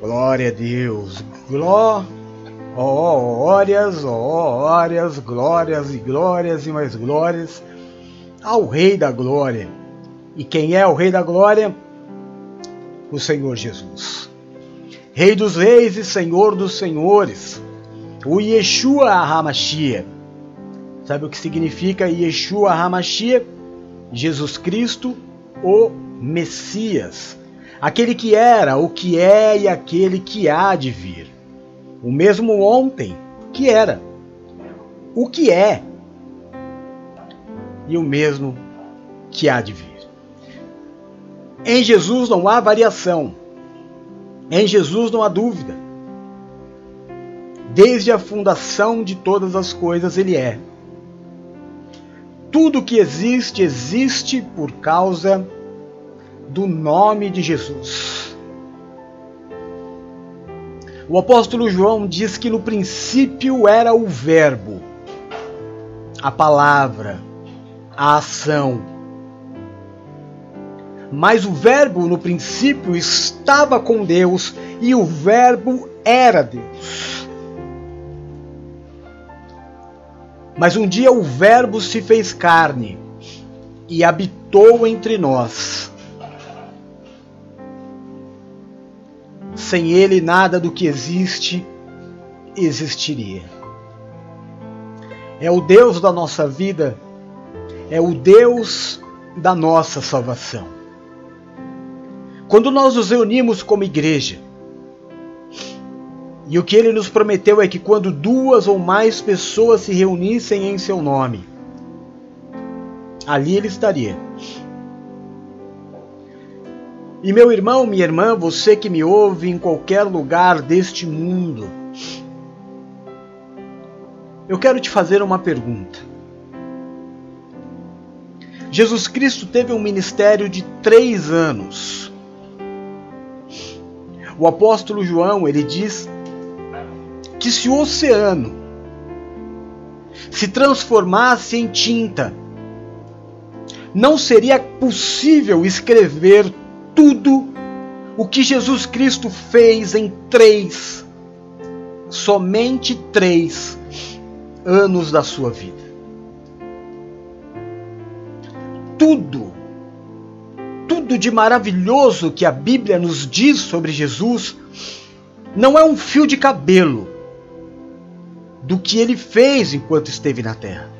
Glória a Deus. Gló, glórias, glórias, glórias e glórias e mais glórias ao Rei da Glória. E quem é o Rei da Glória? O Senhor Jesus. Rei dos Reis e Senhor dos Senhores. O Yeshua Hamashia. Sabe o que significa Yeshua Hamashia? Jesus Cristo, o Messias aquele que era, o que é e aquele que há de vir. O mesmo ontem que era, o que é e o mesmo que há de vir. Em Jesus não há variação. Em Jesus não há dúvida. Desde a fundação de todas as coisas ele é. Tudo que existe existe por causa de do nome de Jesus. O apóstolo João diz que no princípio era o Verbo, a palavra, a ação. Mas o Verbo no princípio estava com Deus e o Verbo era Deus. Mas um dia o Verbo se fez carne e habitou entre nós. Sem Ele, nada do que existe existiria. É o Deus da nossa vida, é o Deus da nossa salvação. Quando nós nos reunimos como igreja, e o que ele nos prometeu é que quando duas ou mais pessoas se reunissem em seu nome, ali ele estaria. E meu irmão, minha irmã, você que me ouve em qualquer lugar deste mundo, eu quero te fazer uma pergunta. Jesus Cristo teve um ministério de três anos. O apóstolo João ele diz que se o oceano se transformasse em tinta, não seria possível escrever tudo o que Jesus Cristo fez em três, somente três anos da sua vida. Tudo, tudo de maravilhoso que a Bíblia nos diz sobre Jesus não é um fio de cabelo do que ele fez enquanto esteve na terra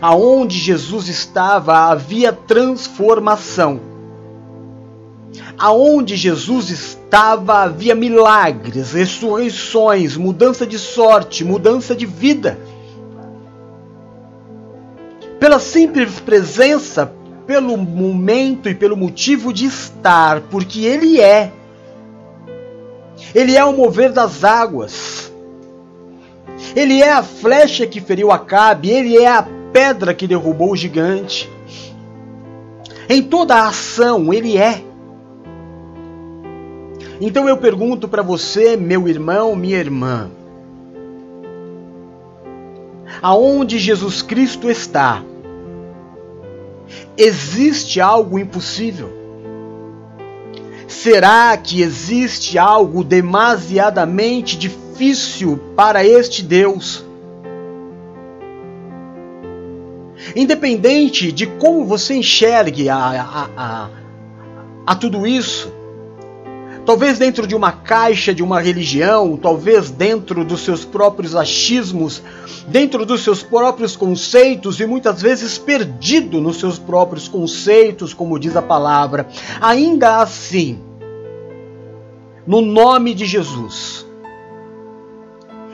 aonde Jesus estava havia transformação. Aonde Jesus estava havia milagres, ressurreições, mudança de sorte, mudança de vida. Pela simples presença, pelo momento e pelo motivo de estar, porque Ele é. Ele é o mover das águas. Ele é a flecha que feriu Acabe, ele é a pedra que derrubou o gigante. Em toda a ação, ele é. Então eu pergunto para você, meu irmão, minha irmã, aonde Jesus Cristo está, existe algo impossível? Será que existe algo demasiadamente difícil para este Deus? Independente de como você enxergue a, a, a, a tudo isso, talvez dentro de uma caixa de uma religião, talvez dentro dos seus próprios achismos, dentro dos seus próprios conceitos e muitas vezes perdido nos seus próprios conceitos, como diz a palavra, ainda assim, no nome de Jesus,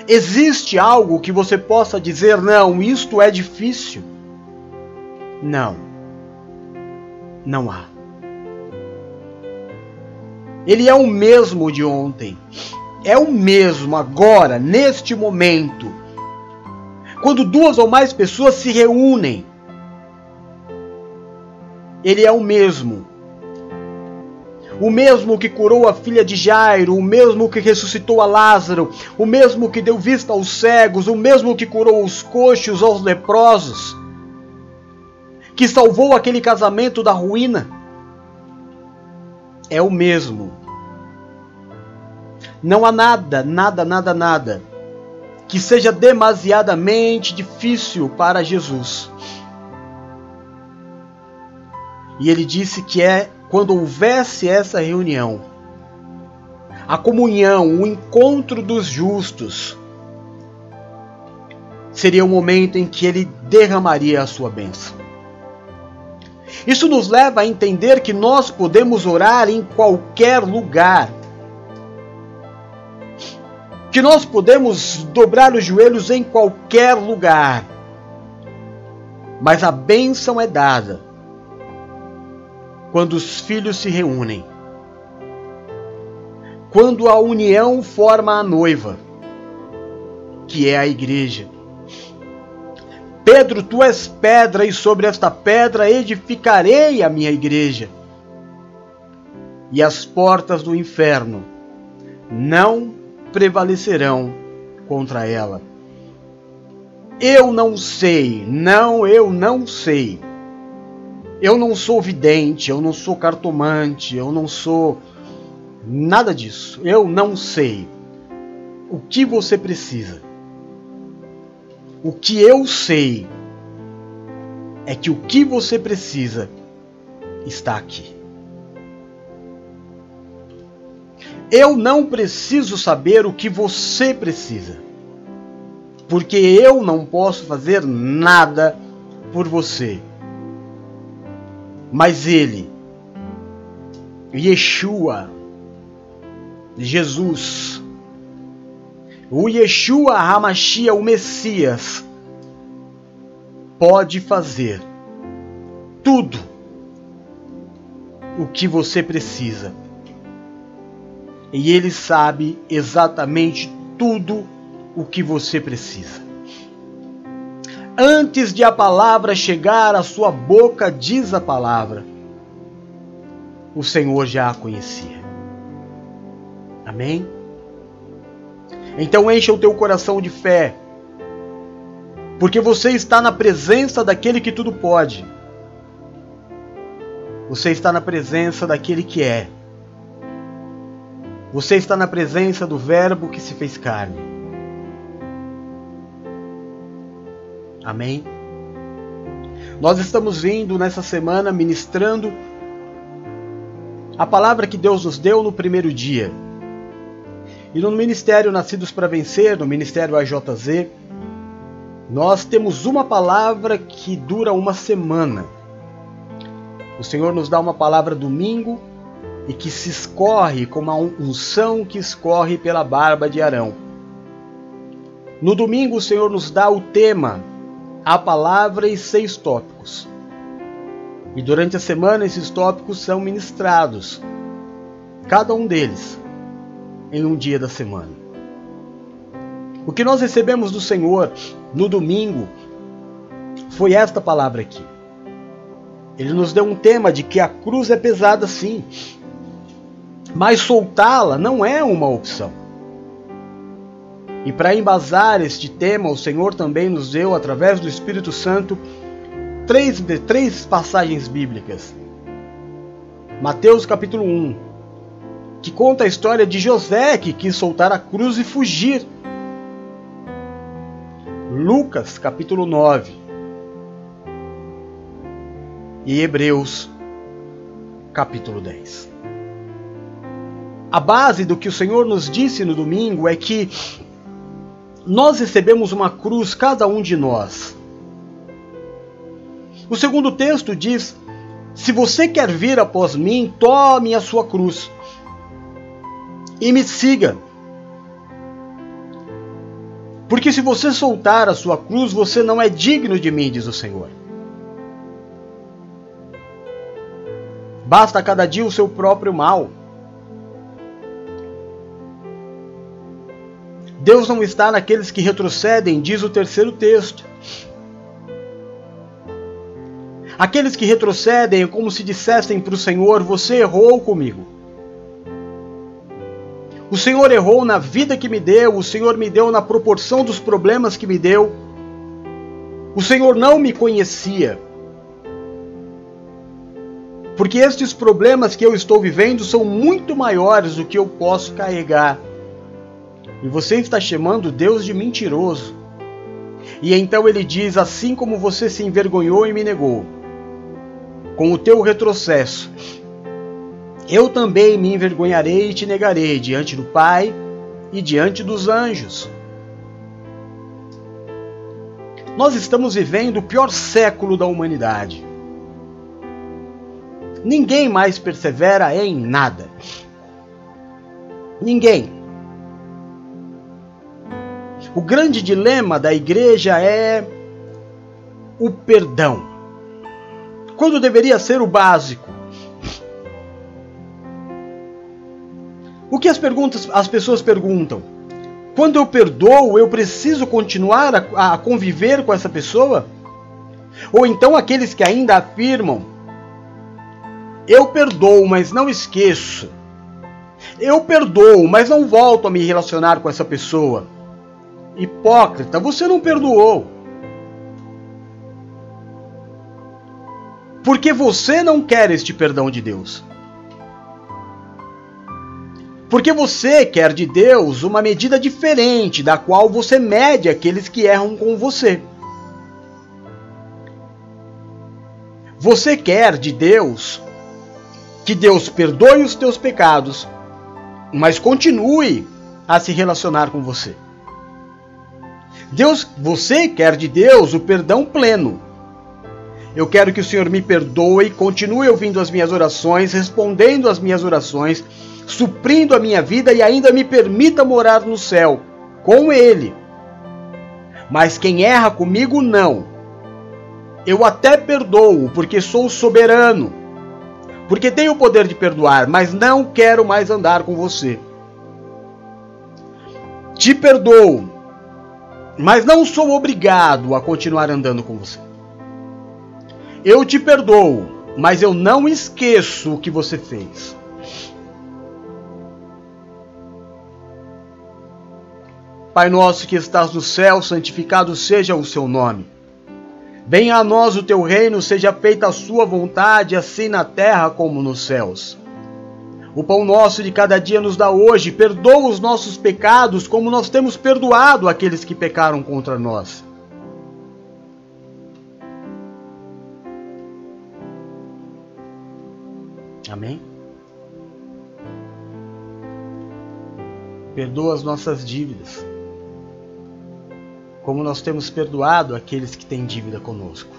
existe algo que você possa dizer, não, isto é difícil. Não. Não há. Ele é o mesmo de ontem. É o mesmo agora, neste momento. Quando duas ou mais pessoas se reúnem, ele é o mesmo. O mesmo que curou a filha de Jairo, o mesmo que ressuscitou a Lázaro, o mesmo que deu vista aos cegos, o mesmo que curou os coxos, aos leprosos que salvou aquele casamento da ruína. é o mesmo. Não há nada, nada, nada, nada que seja demasiadamente difícil para Jesus. E ele disse que é quando houvesse essa reunião, a comunhão, o encontro dos justos, seria o momento em que ele derramaria a sua bênção. Isso nos leva a entender que nós podemos orar em qualquer lugar. Que nós podemos dobrar os joelhos em qualquer lugar. Mas a bênção é dada quando os filhos se reúnem. Quando a união forma a noiva, que é a igreja. Pedro, tu és pedra, e sobre esta pedra edificarei a minha igreja. E as portas do inferno não prevalecerão contra ela. Eu não sei, não, eu não sei. Eu não sou vidente, eu não sou cartomante, eu não sou nada disso. Eu não sei o que você precisa. O que eu sei é que o que você precisa está aqui. Eu não preciso saber o que você precisa, porque eu não posso fazer nada por você. Mas Ele, Yeshua, Jesus, o Yeshua Hamashia, o Messias, pode fazer tudo o que você precisa. E ele sabe exatamente tudo o que você precisa. Antes de a palavra chegar à sua boca, diz a palavra, o Senhor já a conhecia. Amém? Então encha o teu coração de fé, porque você está na presença daquele que tudo pode. Você está na presença daquele que é. Você está na presença do Verbo que se fez carne. Amém? Nós estamos vindo nessa semana ministrando a palavra que Deus nos deu no primeiro dia. E no Ministério Nascidos para Vencer, no Ministério AJZ, nós temos uma palavra que dura uma semana. O Senhor nos dá uma palavra domingo e que se escorre como a unção que escorre pela barba de Arão. No domingo, o Senhor nos dá o tema, a palavra e seis tópicos. E durante a semana, esses tópicos são ministrados, cada um deles em um dia da semana. O que nós recebemos do Senhor no domingo foi esta palavra aqui. Ele nos deu um tema de que a cruz é pesada sim, mas soltá-la não é uma opção. E para embasar este tema, o Senhor também nos deu, através do Espírito Santo, três, três passagens bíblicas. Mateus capítulo 1, que conta a história de José que quis soltar a cruz e fugir. Lucas, capítulo 9. E Hebreus, capítulo 10. A base do que o Senhor nos disse no domingo é que nós recebemos uma cruz, cada um de nós. O segundo texto diz: Se você quer vir após mim, tome a sua cruz e me siga. Porque se você soltar a sua cruz, você não é digno de mim, diz o Senhor. Basta cada dia o seu próprio mal. Deus não está naqueles que retrocedem, diz o terceiro texto. Aqueles que retrocedem é como se dissessem para o Senhor: Você errou comigo. O Senhor errou na vida que me deu, o Senhor me deu na proporção dos problemas que me deu. O Senhor não me conhecia. Porque estes problemas que eu estou vivendo são muito maiores do que eu posso carregar. E você está chamando Deus de mentiroso. E então ele diz: Assim como você se envergonhou e me negou, com o teu retrocesso, eu também me envergonharei e te negarei diante do Pai e diante dos anjos. Nós estamos vivendo o pior século da humanidade. Ninguém mais persevera em nada. Ninguém. O grande dilema da igreja é o perdão. Quando deveria ser o básico. O que as perguntas, as pessoas perguntam? Quando eu perdoo, eu preciso continuar a, a conviver com essa pessoa? Ou então aqueles que ainda afirmam: eu perdoo, mas não esqueço. Eu perdoo, mas não volto a me relacionar com essa pessoa. Hipócrita, você não perdoou. Porque você não quer este perdão de Deus. Porque você quer de Deus uma medida diferente da qual você mede aqueles que erram com você. Você quer de Deus que Deus perdoe os teus pecados, mas continue a se relacionar com você. Deus, você quer de Deus o perdão pleno. Eu quero que o Senhor me perdoe, continue ouvindo as minhas orações, respondendo às minhas orações suprindo a minha vida e ainda me permita morar no céu com Ele. Mas quem erra comigo, não. Eu até perdoo, porque sou soberano, porque tenho o poder de perdoar, mas não quero mais andar com você. Te perdoo, mas não sou obrigado a continuar andando com você. Eu te perdoo, mas eu não esqueço o que você fez. Pai nosso que estás no céu, santificado seja o seu nome. Venha a nós o teu reino, seja feita a sua vontade, assim na terra como nos céus. O pão nosso de cada dia nos dá hoje, perdoa os nossos pecados, como nós temos perdoado aqueles que pecaram contra nós. Amém? Perdoa as nossas dívidas como nós temos perdoado aqueles que têm dívida conosco.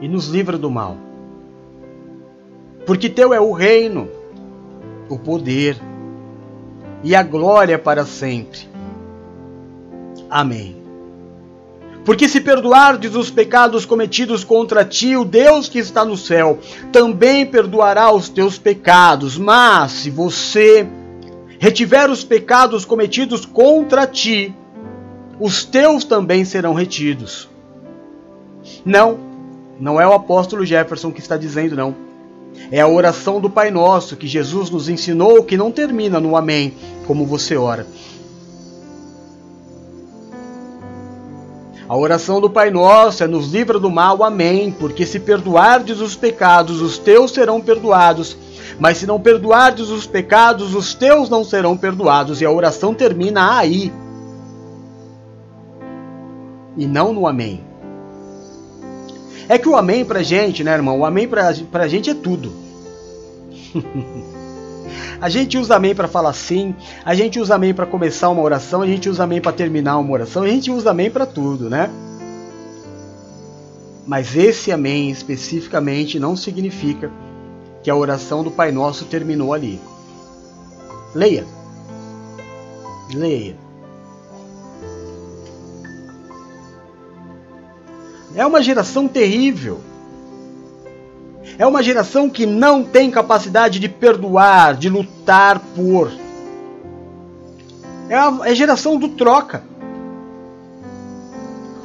E nos livra do mal. Porque teu é o reino, o poder e a glória para sempre. Amém. Porque se perdoardes os pecados cometidos contra ti, o Deus que está no céu também perdoará os teus pecados. Mas se você retiver os pecados cometidos contra ti, os teus também serão retidos. Não, não é o apóstolo Jefferson que está dizendo, não. É a oração do Pai Nosso que Jesus nos ensinou que não termina no Amém, como você ora. A oração do Pai Nosso é nos livra do mal, amém, porque se perdoardes os pecados, os teus serão perdoados, mas se não perdoardes os pecados, os teus não serão perdoados. E a oração termina aí e não no amém. É que o amém pra gente, né, irmão? O amém pra, pra gente é tudo. a gente usa amém para falar sim, a gente usa amém para começar uma oração, a gente usa amém para terminar uma oração, a gente usa amém para tudo, né? Mas esse amém especificamente não significa que a oração do Pai Nosso terminou ali. Leia. Leia. É uma geração terrível. É uma geração que não tem capacidade de perdoar, de lutar por. É a, é geração do troca.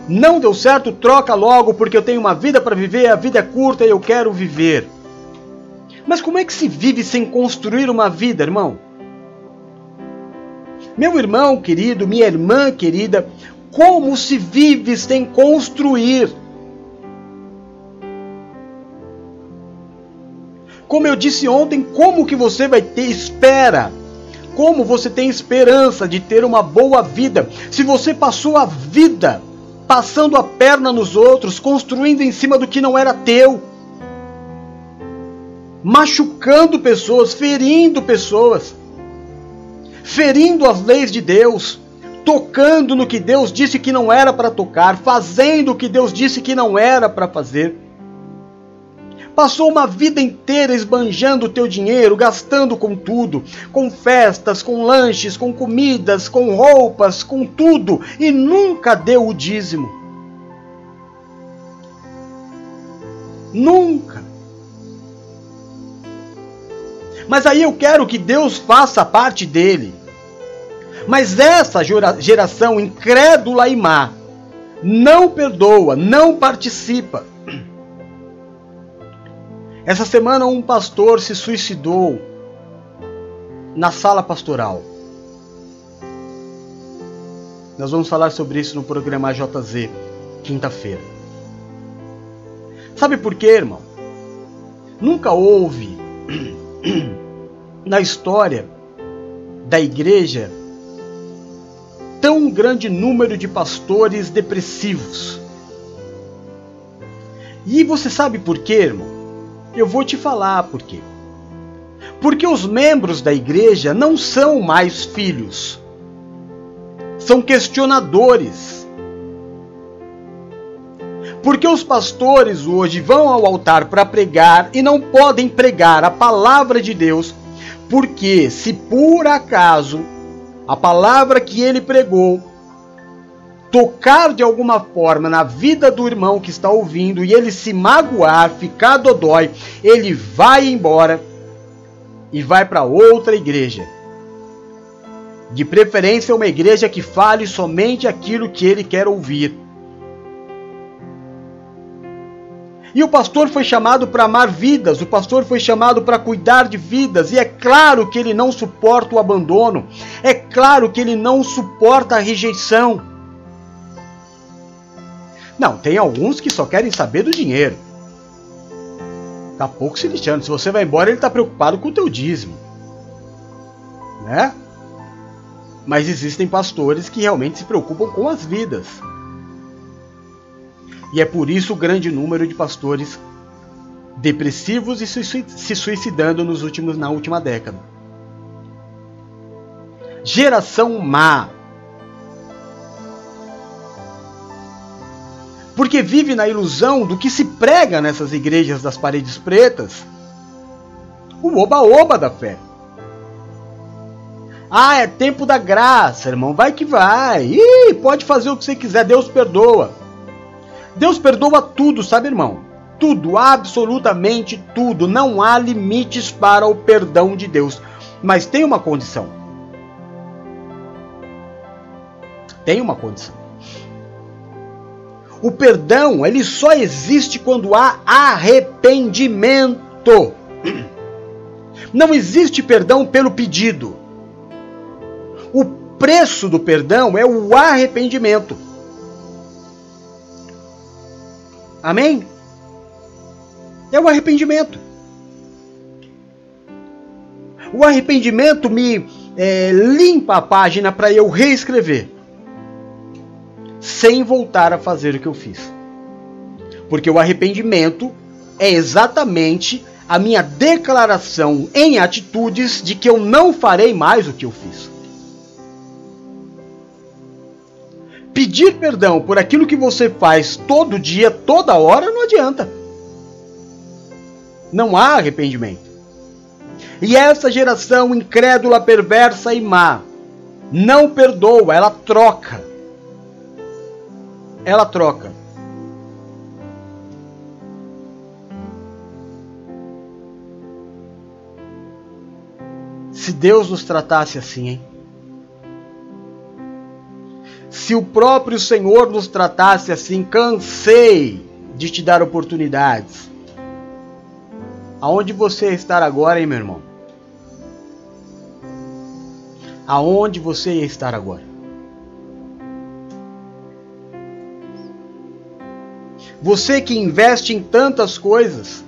Não deu certo, troca logo, porque eu tenho uma vida para viver, a vida é curta e eu quero viver. Mas como é que se vive sem construir uma vida, irmão? Meu irmão querido, minha irmã querida, como se vive sem construir? Como eu disse ontem, como que você vai ter espera? Como você tem esperança de ter uma boa vida se você passou a vida passando a perna nos outros, construindo em cima do que não era teu? Machucando pessoas, ferindo pessoas, ferindo as leis de Deus, tocando no que Deus disse que não era para tocar, fazendo o que Deus disse que não era para fazer. Passou uma vida inteira esbanjando o teu dinheiro, gastando com tudo, com festas, com lanches, com comidas, com roupas, com tudo, e nunca deu o dízimo. Nunca. Mas aí eu quero que Deus faça a parte dele. Mas essa geração incrédula e má não perdoa, não participa. Essa semana um pastor se suicidou na sala pastoral. Nós vamos falar sobre isso no programa JZ, quinta-feira. Sabe por quê, irmão? Nunca houve na história da igreja tão grande número de pastores depressivos. E você sabe por quê, irmão? Eu vou te falar por quê. Porque os membros da igreja não são mais filhos, são questionadores. Porque os pastores hoje vão ao altar para pregar e não podem pregar a palavra de Deus, porque se por acaso a palavra que ele pregou tocar de alguma forma na vida do irmão que está ouvindo e ele se magoar, ficar dodói, ele vai embora e vai para outra igreja. De preferência, uma igreja que fale somente aquilo que ele quer ouvir. E o pastor foi chamado para amar vidas, o pastor foi chamado para cuidar de vidas, e é claro que ele não suporta o abandono, é claro que ele não suporta a rejeição. Não, tem alguns que só querem saber do dinheiro. Tá pouco se lixando. Se você vai embora, ele tá preocupado com o teu dízimo. Né? Mas existem pastores que realmente se preocupam com as vidas. E é por isso o grande número de pastores depressivos e se suicidando nos últimos, na última década. Geração má porque vive na ilusão do que se prega nessas igrejas das paredes pretas. O oba-oba da fé. Ah, é tempo da graça, irmão. Vai que vai. Ih, pode fazer o que você quiser, Deus perdoa. Deus perdoa tudo, sabe, irmão? Tudo, absolutamente tudo. Não há limites para o perdão de Deus. Mas tem uma condição. Tem uma condição. O perdão, ele só existe quando há arrependimento. Não existe perdão pelo pedido. O preço do perdão é o arrependimento. Amém? É o arrependimento. O arrependimento me é, limpa a página para eu reescrever sem voltar a fazer o que eu fiz. Porque o arrependimento é exatamente a minha declaração em atitudes de que eu não farei mais o que eu fiz. Pedir perdão por aquilo que você faz todo dia, toda hora, não adianta. Não há arrependimento. E essa geração incrédula, perversa e má não perdoa, ela troca ela troca. Se Deus nos tratasse assim, hein? se o próprio Senhor nos tratasse assim, cansei de te dar oportunidades. Aonde você está agora, hein, meu irmão? Aonde você ia estar agora? Você que investe em tantas coisas,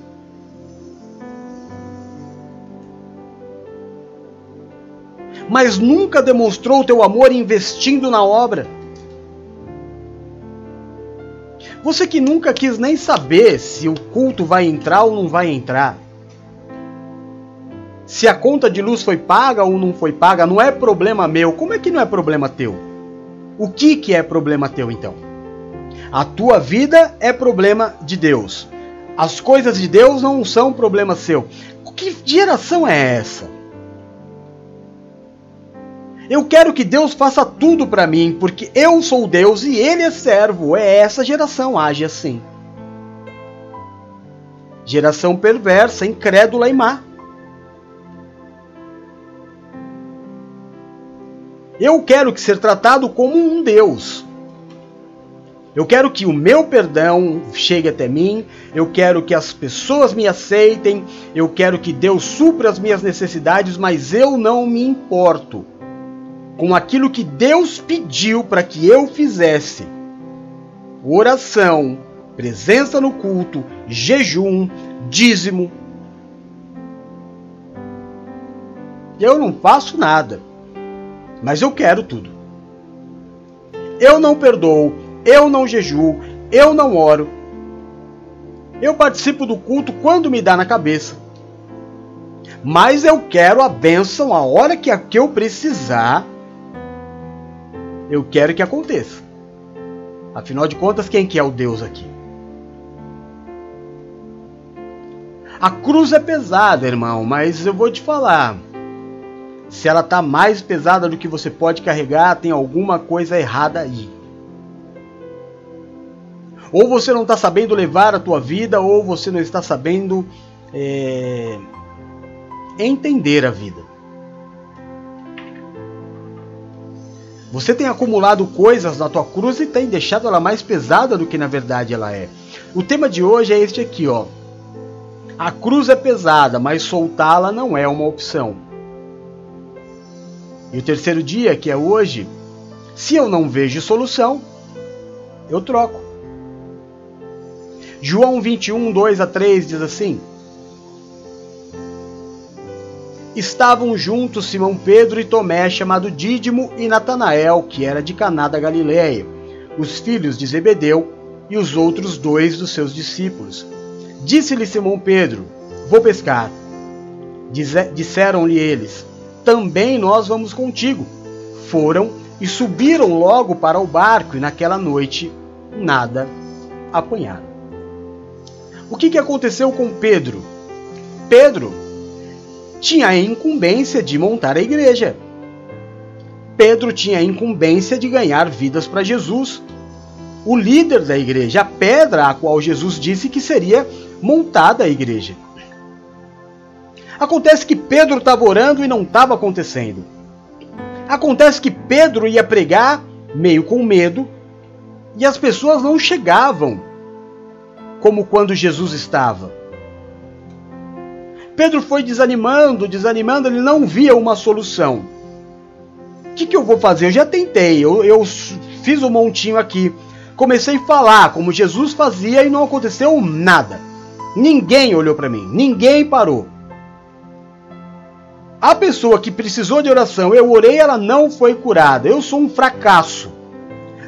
mas nunca demonstrou teu amor investindo na obra. Você que nunca quis nem saber se o culto vai entrar ou não vai entrar. Se a conta de luz foi paga ou não foi paga, não é problema meu. Como é que não é problema teu? O que que é problema teu então? A tua vida é problema de Deus. As coisas de Deus não são problema seu. Que geração é essa? Eu quero que Deus faça tudo para mim, porque eu sou Deus e Ele é servo. É essa geração age assim. Geração perversa, incrédula e má. Eu quero que ser tratado como um Deus. Eu quero que o meu perdão chegue até mim, eu quero que as pessoas me aceitem, eu quero que Deus supra as minhas necessidades, mas eu não me importo com aquilo que Deus pediu para que eu fizesse. Oração, presença no culto, jejum, dízimo. Eu não faço nada, mas eu quero tudo. Eu não perdoo, eu não jejuo, eu não oro. Eu participo do culto quando me dá na cabeça. Mas eu quero a bênção a hora que, que eu precisar eu quero que aconteça. Afinal de contas, quem que é o Deus aqui? A cruz é pesada, irmão, mas eu vou te falar. Se ela tá mais pesada do que você pode carregar, tem alguma coisa errada aí. Ou você não está sabendo levar a tua vida, ou você não está sabendo é, entender a vida. Você tem acumulado coisas na tua cruz e tem deixado ela mais pesada do que na verdade ela é. O tema de hoje é este aqui, ó. A cruz é pesada, mas soltá-la não é uma opção. E o terceiro dia, que é hoje, se eu não vejo solução, eu troco. João 21, 2 a 3 diz assim: estavam juntos Simão Pedro e Tomé, chamado Dídimo, e Natanael, que era de Caná da Galiléia, os filhos de Zebedeu e os outros dois dos seus discípulos. Disse-lhe Simão Pedro: Vou pescar. Disseram-lhe eles: Também nós vamos contigo. Foram e subiram logo para o barco, e naquela noite nada apanharam. O que, que aconteceu com Pedro? Pedro tinha a incumbência de montar a igreja. Pedro tinha a incumbência de ganhar vidas para Jesus. O líder da igreja, a pedra a qual Jesus disse que seria montada a igreja. Acontece que Pedro estava orando e não estava acontecendo. Acontece que Pedro ia pregar, meio com medo, e as pessoas não chegavam como quando Jesus estava. Pedro foi desanimando, desanimando, ele não via uma solução. O que, que eu vou fazer? Eu já tentei, eu, eu fiz um montinho aqui. Comecei a falar como Jesus fazia e não aconteceu nada. Ninguém olhou para mim, ninguém parou. A pessoa que precisou de oração, eu orei, ela não foi curada. Eu sou um fracasso.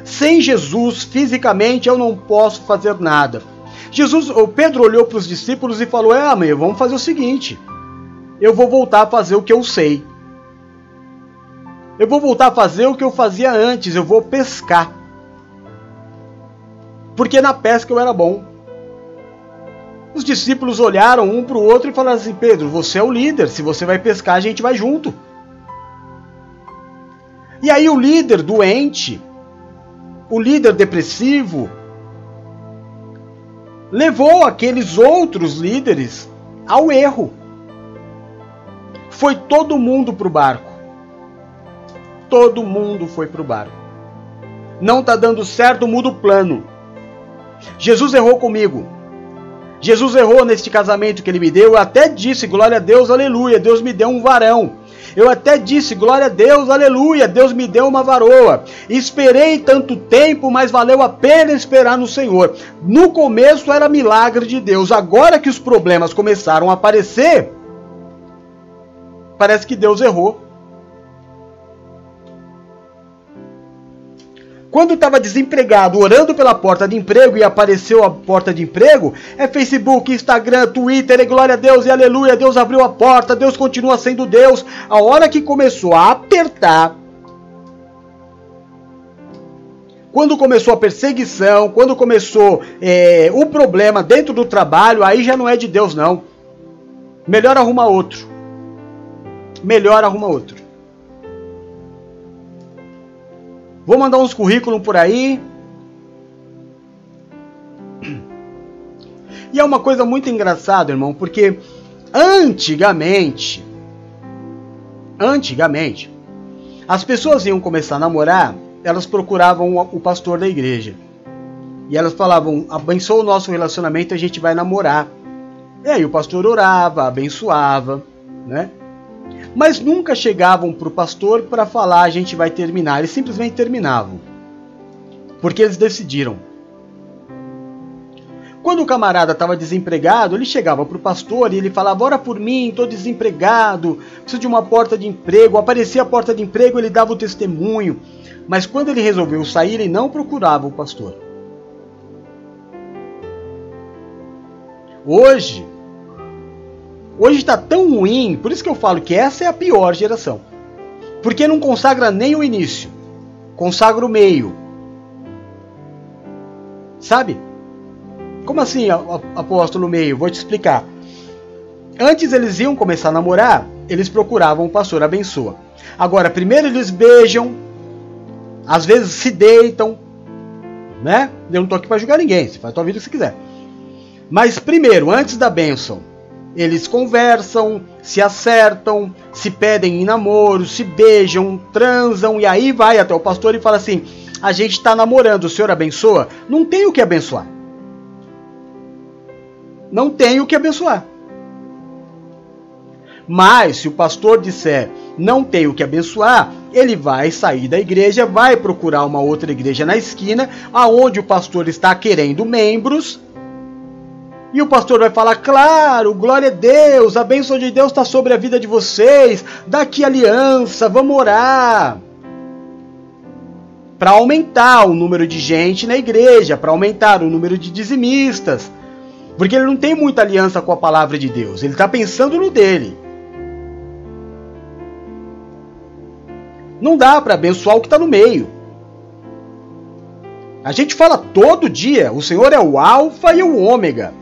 Sem Jesus, fisicamente, eu não posso fazer nada. Jesus, o Pedro olhou para os discípulos e falou: É, amém, vamos fazer o seguinte. Eu vou voltar a fazer o que eu sei. Eu vou voltar a fazer o que eu fazia antes. Eu vou pescar. Porque na pesca eu era bom. Os discípulos olharam um para o outro e falaram assim: Pedro, você é o líder. Se você vai pescar, a gente vai junto. E aí o líder doente, o líder depressivo, levou aqueles outros líderes ao erro. Foi todo mundo para o barco. Todo mundo foi para o barco. Não está dando certo, muda o plano. Jesus errou comigo. Jesus errou neste casamento que ele me deu. Eu até disse, glória a Deus, aleluia. Deus me deu um varão. Eu até disse, glória a Deus, aleluia, Deus me deu uma varoa. Esperei tanto tempo, mas valeu a pena esperar no Senhor. No começo era milagre de Deus, agora que os problemas começaram a aparecer, parece que Deus errou. Quando estava desempregado, orando pela porta de emprego e apareceu a porta de emprego, é Facebook, Instagram, Twitter, e glória a Deus e aleluia, Deus abriu a porta, Deus continua sendo Deus. A hora que começou a apertar, quando começou a perseguição, quando começou é, o problema dentro do trabalho, aí já não é de Deus, não. Melhor arrumar outro. Melhor arrumar outro. Vou mandar uns currículos por aí. E é uma coisa muito engraçada, irmão, porque antigamente, antigamente, as pessoas iam começar a namorar, elas procuravam o pastor da igreja. E elas falavam: abençoa o nosso relacionamento, a gente vai namorar. E aí o pastor orava, abençoava, né? Mas nunca chegavam para o pastor para falar a gente vai terminar, eles simplesmente terminavam. Porque eles decidiram. Quando o camarada estava desempregado, ele chegava para o pastor e ele falava: Ora por mim, estou desempregado, preciso de uma porta de emprego. Aparecia a porta de emprego, ele dava o testemunho. Mas quando ele resolveu sair, ele não procurava o pastor. Hoje, Hoje está tão ruim, por isso que eu falo que essa é a pior geração. Porque não consagra nem o início, consagra o meio. Sabe? Como assim, apóstolo meio? Vou te explicar. Antes eles iam começar a namorar, eles procuravam o pastor abençoa. Agora, primeiro eles beijam, às vezes se deitam, né? Eu não tô aqui para julgar ninguém, você faz a tua vida se quiser. Mas primeiro, antes da bênção, eles conversam, se acertam, se pedem em namoro, se beijam, transam e aí vai até o pastor e fala assim: a gente está namorando, o senhor abençoa? Não tem o que abençoar. Não tem o que abençoar. Mas se o pastor disser não tem o que abençoar, ele vai sair da igreja, vai procurar uma outra igreja na esquina, aonde o pastor está querendo membros e o pastor vai falar: claro, glória a Deus, a bênção de Deus está sobre a vida de vocês, daqui aliança, vamos orar. Para aumentar o número de gente na igreja, para aumentar o número de dizimistas. Porque ele não tem muita aliança com a palavra de Deus, ele está pensando no dele. Não dá para abençoar o que está no meio. A gente fala todo dia: o Senhor é o Alfa e o Ômega.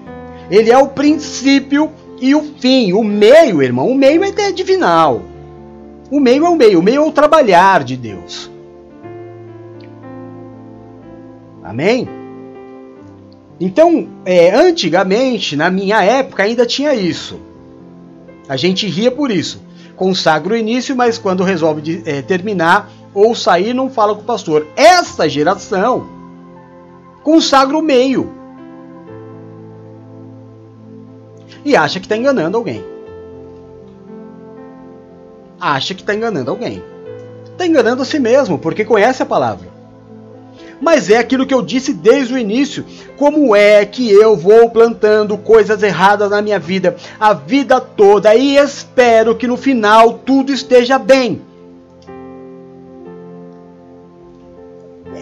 Ele é o princípio e o fim. O meio, irmão, o meio é divinal. O meio é o meio, o meio é o trabalhar de Deus. Amém? Então, é, antigamente, na minha época, ainda tinha isso. A gente ria por isso. Consagra o início, mas quando resolve de, é, terminar ou sair, não fala com o pastor. Essa geração consagra o meio. E acha que está enganando alguém. Acha que está enganando alguém. Está enganando a si mesmo, porque conhece a palavra. Mas é aquilo que eu disse desde o início. Como é que eu vou plantando coisas erradas na minha vida a vida toda e espero que no final tudo esteja bem?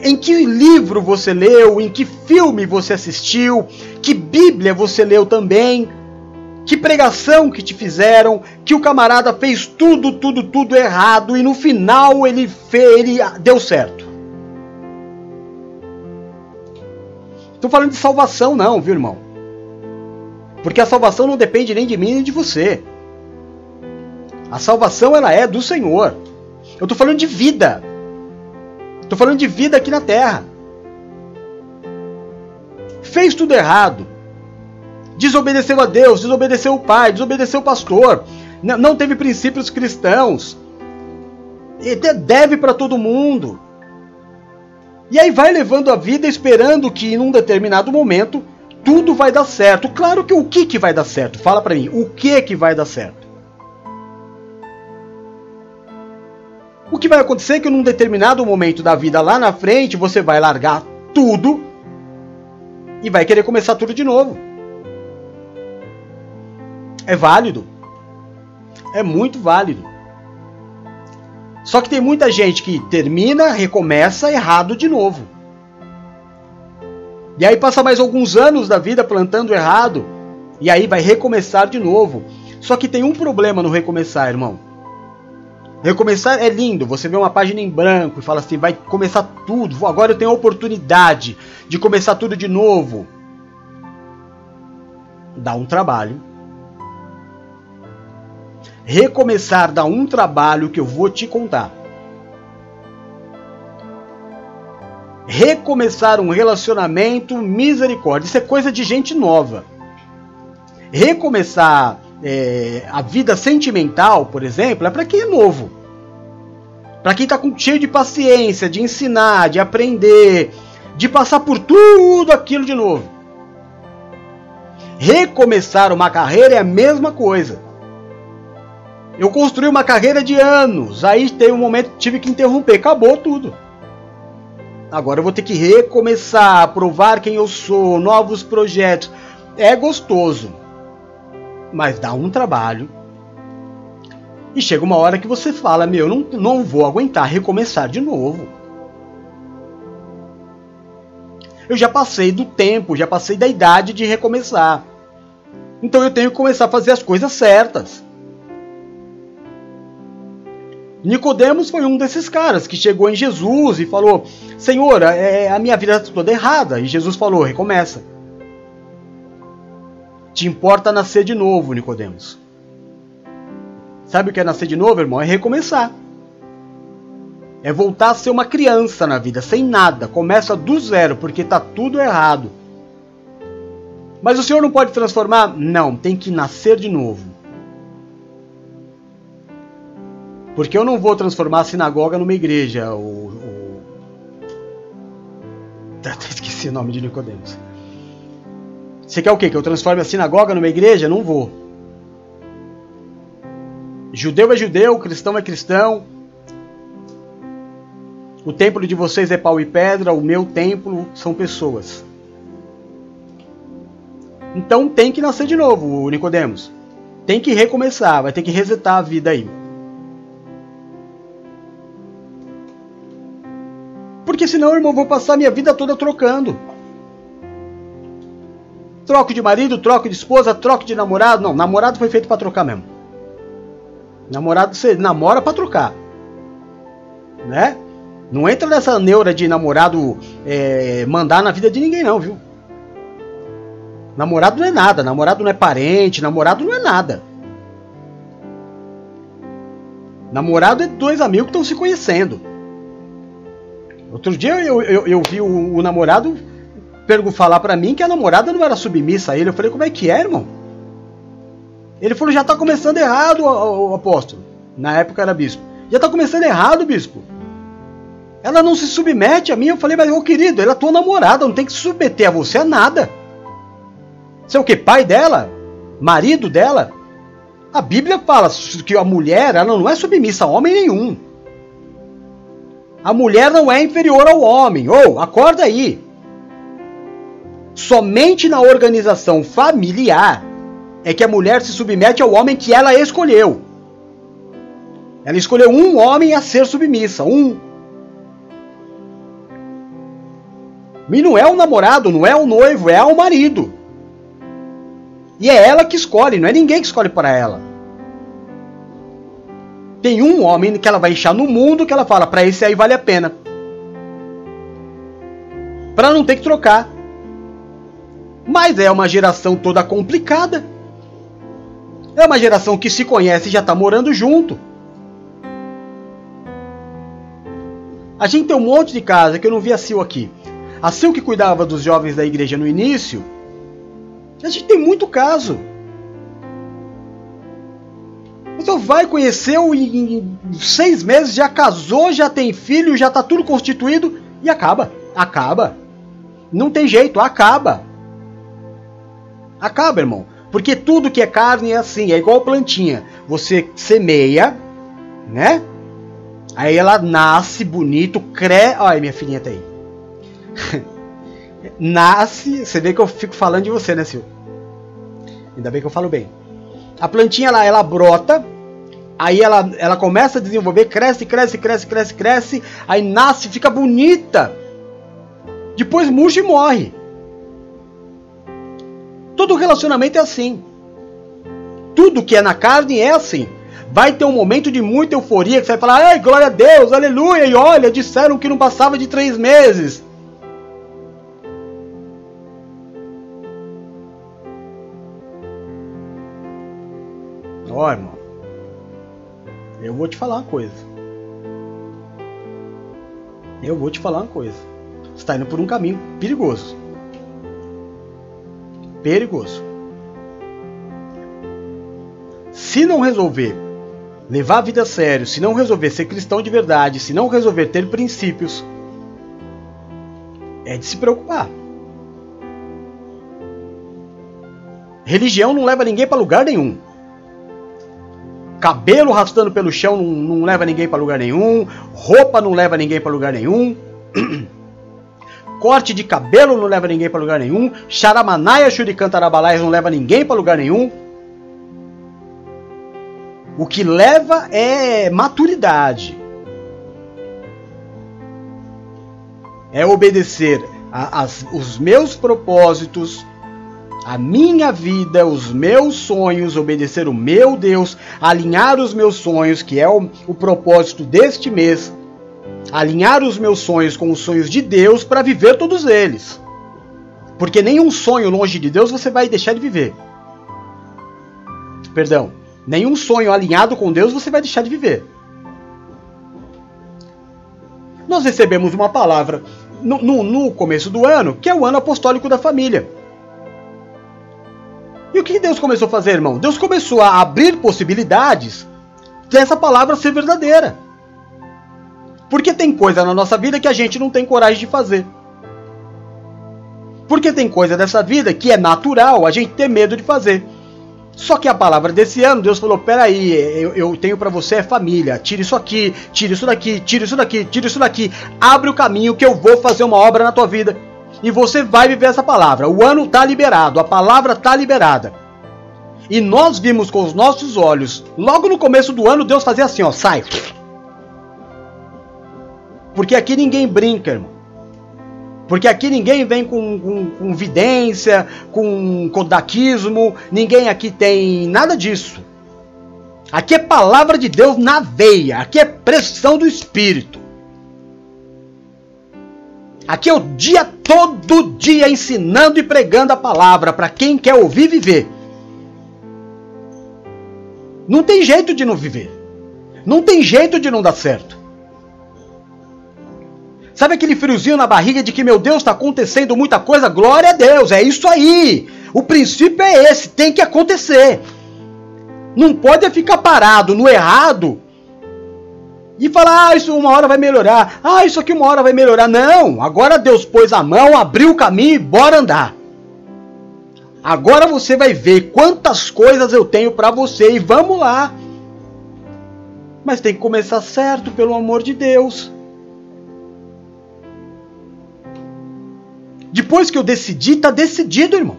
Em que livro você leu? Em que filme você assistiu? Que Bíblia você leu também? Que pregação que te fizeram, que o camarada fez tudo, tudo, tudo errado e no final ele fez, ele deu certo. Estou falando de salvação não, viu, irmão? Porque a salvação não depende nem de mim nem de você. A salvação ela é do Senhor. Eu estou falando de vida. Estou falando de vida aqui na terra. Fez tudo errado desobedeceu a Deus, desobedeceu o pai, desobedeceu o pastor, não teve princípios cristãos, e deve para todo mundo. E aí vai levando a vida esperando que em um determinado momento tudo vai dar certo. Claro que o que, que vai dar certo? Fala para mim, o que que vai dar certo? O que vai acontecer é que num determinado momento da vida lá na frente você vai largar tudo e vai querer começar tudo de novo. É válido. É muito válido. Só que tem muita gente que termina, recomeça errado de novo. E aí passa mais alguns anos da vida plantando errado. E aí vai recomeçar de novo. Só que tem um problema no recomeçar, irmão. Recomeçar é lindo, você vê uma página em branco e fala assim: vai começar tudo, agora eu tenho a oportunidade de começar tudo de novo. Dá um trabalho. Recomeçar dá um trabalho que eu vou te contar. Recomeçar um relacionamento, misericórdia, isso é coisa de gente nova. Recomeçar é, a vida sentimental, por exemplo, é para quem é novo. Para quem está cheio de paciência, de ensinar, de aprender, de passar por tudo aquilo de novo. Recomeçar uma carreira é a mesma coisa. Eu construí uma carreira de anos, aí tem um momento que tive que interromper, acabou tudo. Agora eu vou ter que recomeçar, provar quem eu sou, novos projetos. É gostoso, mas dá um trabalho. E chega uma hora que você fala: Meu, não, não vou aguentar recomeçar de novo. Eu já passei do tempo, já passei da idade de recomeçar. Então eu tenho que começar a fazer as coisas certas. Nicodemos foi um desses caras que chegou em Jesus e falou: Senhor, é, a minha vida está toda errada. E Jesus falou: recomeça. Te importa nascer de novo, Nicodemos. Sabe o que é nascer de novo, irmão? É recomeçar. É voltar a ser uma criança na vida, sem nada. Começa do zero, porque está tudo errado. Mas o Senhor não pode transformar? Não, tem que nascer de novo. Porque eu não vou transformar a sinagoga numa igreja. Até esqueci o nome de Nicodemos. Você quer o quê? Que eu transforme a sinagoga numa igreja? Não vou. Judeu é judeu, cristão é cristão. O templo de vocês é pau e pedra, o meu templo são pessoas. Então tem que nascer de novo, Nicodemos. Tem que recomeçar, vai ter que resetar a vida aí. Porque senão, irmão, vou passar minha vida toda trocando. Troco de marido, troco de esposa, troco de namorado. Não, namorado foi feito para trocar mesmo. Namorado você namora para trocar. Né? Não entra nessa neura de namorado é, mandar na vida de ninguém, não, viu? Namorado não é nada, namorado não é parente, namorado não é nada. Namorado é dois amigos que estão se conhecendo. Outro dia eu, eu, eu vi o, o namorado falar para mim que a namorada não era submissa a ele. Eu falei, como é que é, irmão? Ele falou, já tá começando errado, o apóstolo. Na época era bispo. Já tá começando errado, bispo. Ela não se submete a mim. Eu falei, mas ô querido, ela é tua namorada, não tem que se submeter a você a nada. Você é o que? Pai dela? Marido dela? A Bíblia fala que a mulher ela não é submissa a homem nenhum. A mulher não é inferior ao homem. Ou, oh, acorda aí. Somente na organização familiar é que a mulher se submete ao homem que ela escolheu. Ela escolheu um homem a ser submissa, um. E não é o namorado, não é o noivo, é o marido. E é ela que escolhe, não é ninguém que escolhe para ela. Tem um homem que ela vai deixar no mundo que ela fala, para esse aí vale a pena. Para não ter que trocar. Mas é uma geração toda complicada. É uma geração que se conhece e já está morando junto. A gente tem um monte de casa que eu não vi a Sil aqui. A Sil que cuidava dos jovens da igreja no início. A gente tem muito caso. Você vai conhecer o em seis meses, já casou, já tem filho, já está tudo constituído e acaba. Acaba. Não tem jeito, acaba. Acaba, irmão. Porque tudo que é carne é assim, é igual plantinha. Você semeia, né? Aí ela nasce bonito, cresce. Olha, minha filhinha tá aí. nasce. Você vê que eu fico falando de você, né, Sil? Ainda bem que eu falo bem. A plantinha lá, ela brota, aí ela, ela começa a desenvolver, cresce, cresce, cresce, cresce, cresce, aí nasce, fica bonita. Depois murcha e morre. Todo relacionamento é assim. Tudo que é na carne é assim. Vai ter um momento de muita euforia que você vai falar, ai, glória a Deus, aleluia, e olha, disseram que não passava de três meses. Ó, oh, irmão, eu vou te falar uma coisa. Eu vou te falar uma coisa. Você está indo por um caminho perigoso. Perigoso. Se não resolver levar a vida a sério, se não resolver ser cristão de verdade, se não resolver ter princípios, é de se preocupar. Religião não leva ninguém para lugar nenhum. Cabelo arrastando pelo chão não, não leva ninguém para lugar nenhum. Roupa não leva ninguém para lugar nenhum. Corte de cabelo não leva ninguém para lugar nenhum. Charamanaia, Shurikantarabalaia não leva ninguém para lugar nenhum. O que leva é maturidade. É obedecer a, os meus propósitos, a minha vida, os meus sonhos, obedecer o meu Deus, alinhar os meus sonhos, que é o, o propósito deste mês, alinhar os meus sonhos com os sonhos de Deus para viver todos eles. Porque nenhum sonho longe de Deus você vai deixar de viver. Perdão, nenhum sonho alinhado com Deus você vai deixar de viver. Nós recebemos uma palavra no, no, no começo do ano, que é o ano apostólico da família. E o que Deus começou a fazer, irmão? Deus começou a abrir possibilidades dessa palavra ser verdadeira. Porque tem coisa na nossa vida que a gente não tem coragem de fazer. Porque tem coisa dessa vida que é natural a gente ter medo de fazer. Só que a palavra desse ano, Deus falou: peraí, eu, eu tenho para você família. Tira isso aqui, tira isso daqui, tira isso daqui, tira isso daqui. Abre o caminho que eu vou fazer uma obra na tua vida. E você vai viver essa palavra. O ano está liberado, a palavra está liberada. E nós vimos com os nossos olhos, logo no começo do ano, Deus fazia assim: ó, sai. Porque aqui ninguém brinca, irmão. Porque aqui ninguém vem com, com, com vidência, com kodaquismo, ninguém aqui tem nada disso. Aqui é palavra de Deus na veia, aqui é pressão do Espírito. Aqui é o dia todo dia ensinando e pregando a palavra para quem quer ouvir viver. Não tem jeito de não viver. Não tem jeito de não dar certo. Sabe aquele friozinho na barriga de que, meu Deus, está acontecendo muita coisa? Glória a Deus, é isso aí. O princípio é esse, tem que acontecer. Não pode ficar parado no errado e falar, ah, isso uma hora vai melhorar. Ah, isso aqui uma hora vai melhorar. Não, agora Deus pôs a mão, abriu o caminho e bora andar. Agora você vai ver quantas coisas eu tenho para você e vamos lá. Mas tem que começar certo, pelo amor de Deus. Depois que eu decidi, tá decidido, irmão.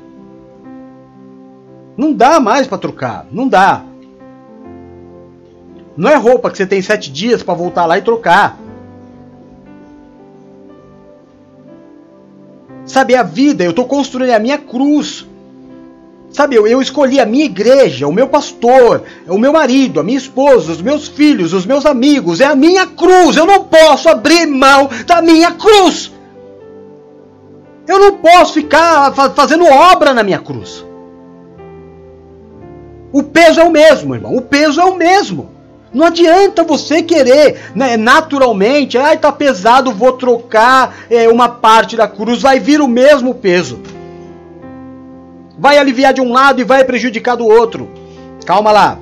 Não dá mais para trocar, não dá. Não é roupa que você tem sete dias para voltar lá e trocar. Sabe, a vida, eu estou construindo a minha cruz. Sabe, eu, eu escolhi a minha igreja, o meu pastor, o meu marido, a minha esposa, os meus filhos, os meus amigos. É a minha cruz. Eu não posso abrir mão da minha cruz. Eu não posso ficar fazendo obra na minha cruz. O peso é o mesmo, irmão. O peso é o mesmo. Não adianta você querer, né, naturalmente, ai, tá pesado, vou trocar é, uma parte da cruz, vai vir o mesmo peso. Vai aliviar de um lado e vai prejudicar do outro. Calma lá.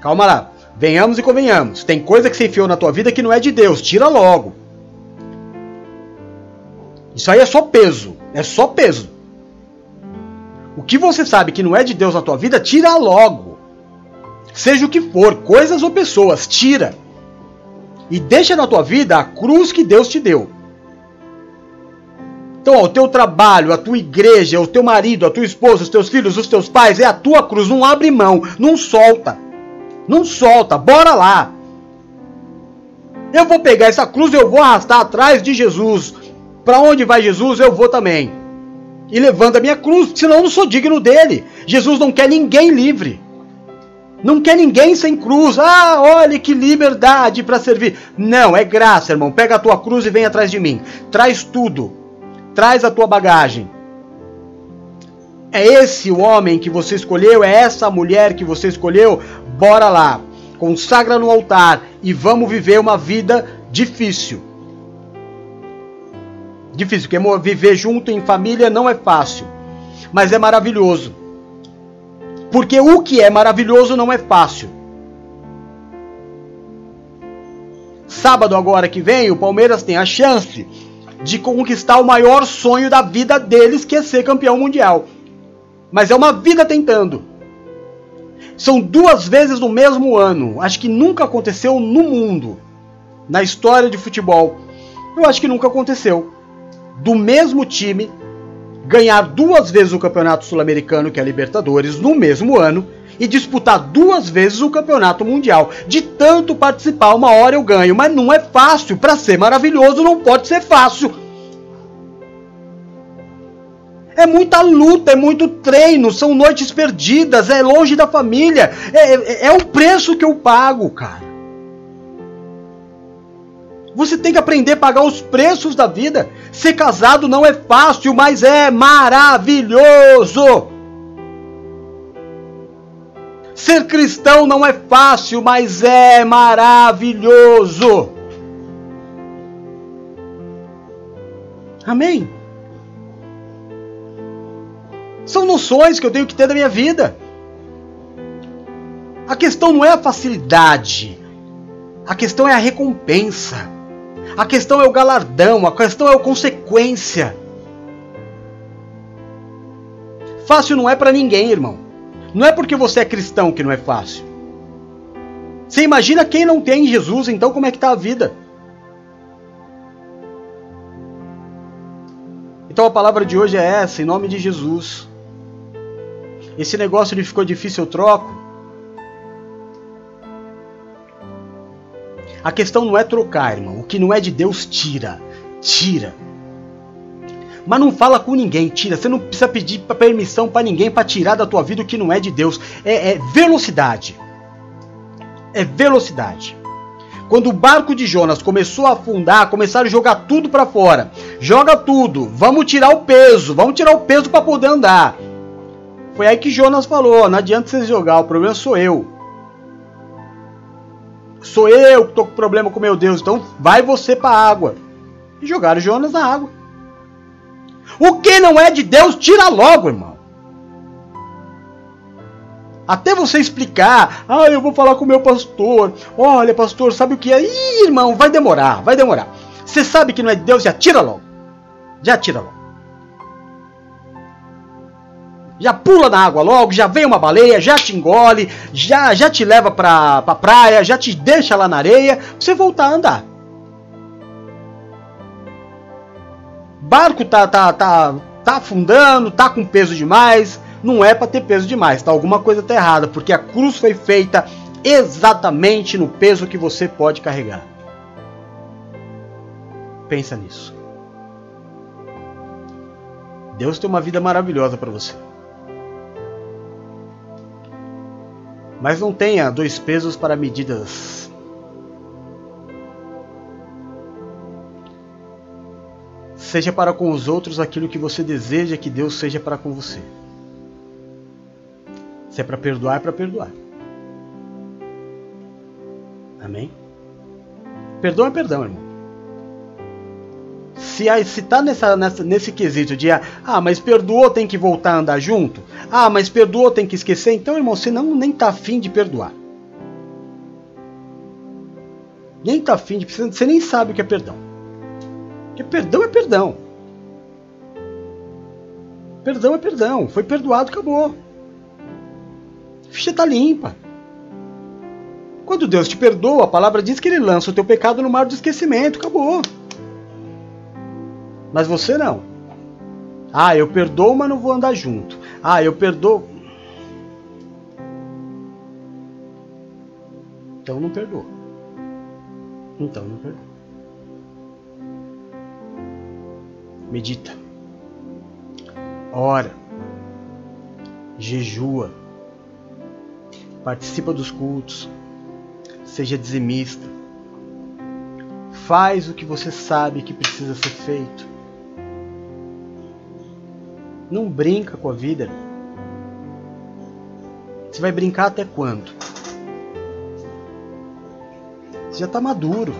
Calma lá. Venhamos e convenhamos. Tem coisa que você enfiou na tua vida que não é de Deus. Tira logo. Isso aí é só peso. É só peso. O que você sabe que não é de Deus na tua vida, tira logo. Seja o que for, coisas ou pessoas, tira. E deixa na tua vida a cruz que Deus te deu. Então, ó, o teu trabalho, a tua igreja, o teu marido, a tua esposa, os teus filhos, os teus pais, é a tua cruz. Não abre mão, não solta. Não solta, bora lá. Eu vou pegar essa cruz e eu vou arrastar atrás de Jesus. Para onde vai Jesus, eu vou também. E levando a minha cruz, senão eu não sou digno dele. Jesus não quer ninguém livre. Não quer ninguém sem cruz. Ah, olha que liberdade para servir. Não, é graça, irmão. Pega a tua cruz e vem atrás de mim. Traz tudo. Traz a tua bagagem. É esse o homem que você escolheu, é essa mulher que você escolheu. Bora lá. Consagra no altar e vamos viver uma vida difícil. Difícil, porque viver junto em família não é fácil, mas é maravilhoso. Porque o que é maravilhoso não é fácil. Sábado agora que vem, o Palmeiras tem a chance de conquistar o maior sonho da vida deles, que é ser campeão mundial. Mas é uma vida tentando. São duas vezes no mesmo ano. Acho que nunca aconteceu no mundo, na história de futebol. Eu acho que nunca aconteceu. Do mesmo time ganhar duas vezes o Campeonato Sul-Americano, que é a Libertadores, no mesmo ano, e disputar duas vezes o Campeonato Mundial. De tanto participar, uma hora eu ganho, mas não é fácil. Para ser maravilhoso, não pode ser fácil. É muita luta, é muito treino, são noites perdidas, é longe da família. É, é, é o preço que eu pago, cara. Você tem que aprender a pagar os preços da vida. Ser casado não é fácil, mas é maravilhoso. Ser cristão não é fácil, mas é maravilhoso. Amém? São noções que eu tenho que ter da minha vida. A questão não é a facilidade, a questão é a recompensa. A questão é o galardão, a questão é a consequência. Fácil não é para ninguém, irmão. Não é porque você é cristão que não é fácil. Você imagina quem não tem Jesus, então como é que tá a vida? Então a palavra de hoje é essa, em nome de Jesus. Esse negócio de ficou difícil, eu troco. A questão não é trocar, irmão. O que não é de Deus, tira. Tira. Mas não fala com ninguém, tira. Você não precisa pedir permissão para ninguém para tirar da tua vida o que não é de Deus. É, é velocidade. É velocidade. Quando o barco de Jonas começou a afundar, começaram a jogar tudo para fora. Joga tudo. Vamos tirar o peso. Vamos tirar o peso para poder andar. Foi aí que Jonas falou: não adianta vocês jogar, o problema sou eu. Sou eu que tô com problema com meu Deus, então vai você para a água. E jogaram Jonas na água. O que não é de Deus, tira logo, irmão. Até você explicar, ah, eu vou falar com o meu pastor. Olha, pastor, sabe o que é? Ih, irmão, vai demorar, vai demorar. Você sabe que não é de Deus, já tira logo. Já tira logo já pula na água logo, já vem uma baleia, já te engole, já, já te leva pra, pra praia, já te deixa lá na areia, você voltar a andar. Barco tá, tá, tá, tá afundando, tá com peso demais, não é para ter peso demais, tá? Alguma coisa tá errada, porque a cruz foi feita exatamente no peso que você pode carregar. Pensa nisso. Deus tem uma vida maravilhosa para você. Mas não tenha dois pesos para medidas. Seja para com os outros aquilo que você deseja que Deus seja para com você. Se é para perdoar, é para perdoar. Amém? Perdão é perdão, irmão se, se tá nessa, nessa, nesse quesito de ah, mas perdoou, tem que voltar a andar junto. Ah, mas perdoou, tem que esquecer. Então, irmão, você não nem tá afim de perdoar. Nem tá afim de. Você nem sabe o que é perdão. Porque perdão é perdão. Perdão é perdão. Foi perdoado, acabou. A ficha tá limpa. Quando Deus te perdoa, a palavra diz que ele lança o teu pecado no mar do esquecimento, acabou. Mas você não. Ah, eu perdoo, mas não vou andar junto. Ah, eu perdoo. Então não perdoa. Então não perdoa. Medita. Ora. Jejua. Participa dos cultos. Seja dizimista. Faz o que você sabe que precisa ser feito. Não brinca com a vida. Você vai brincar até quando? Você já está maduro.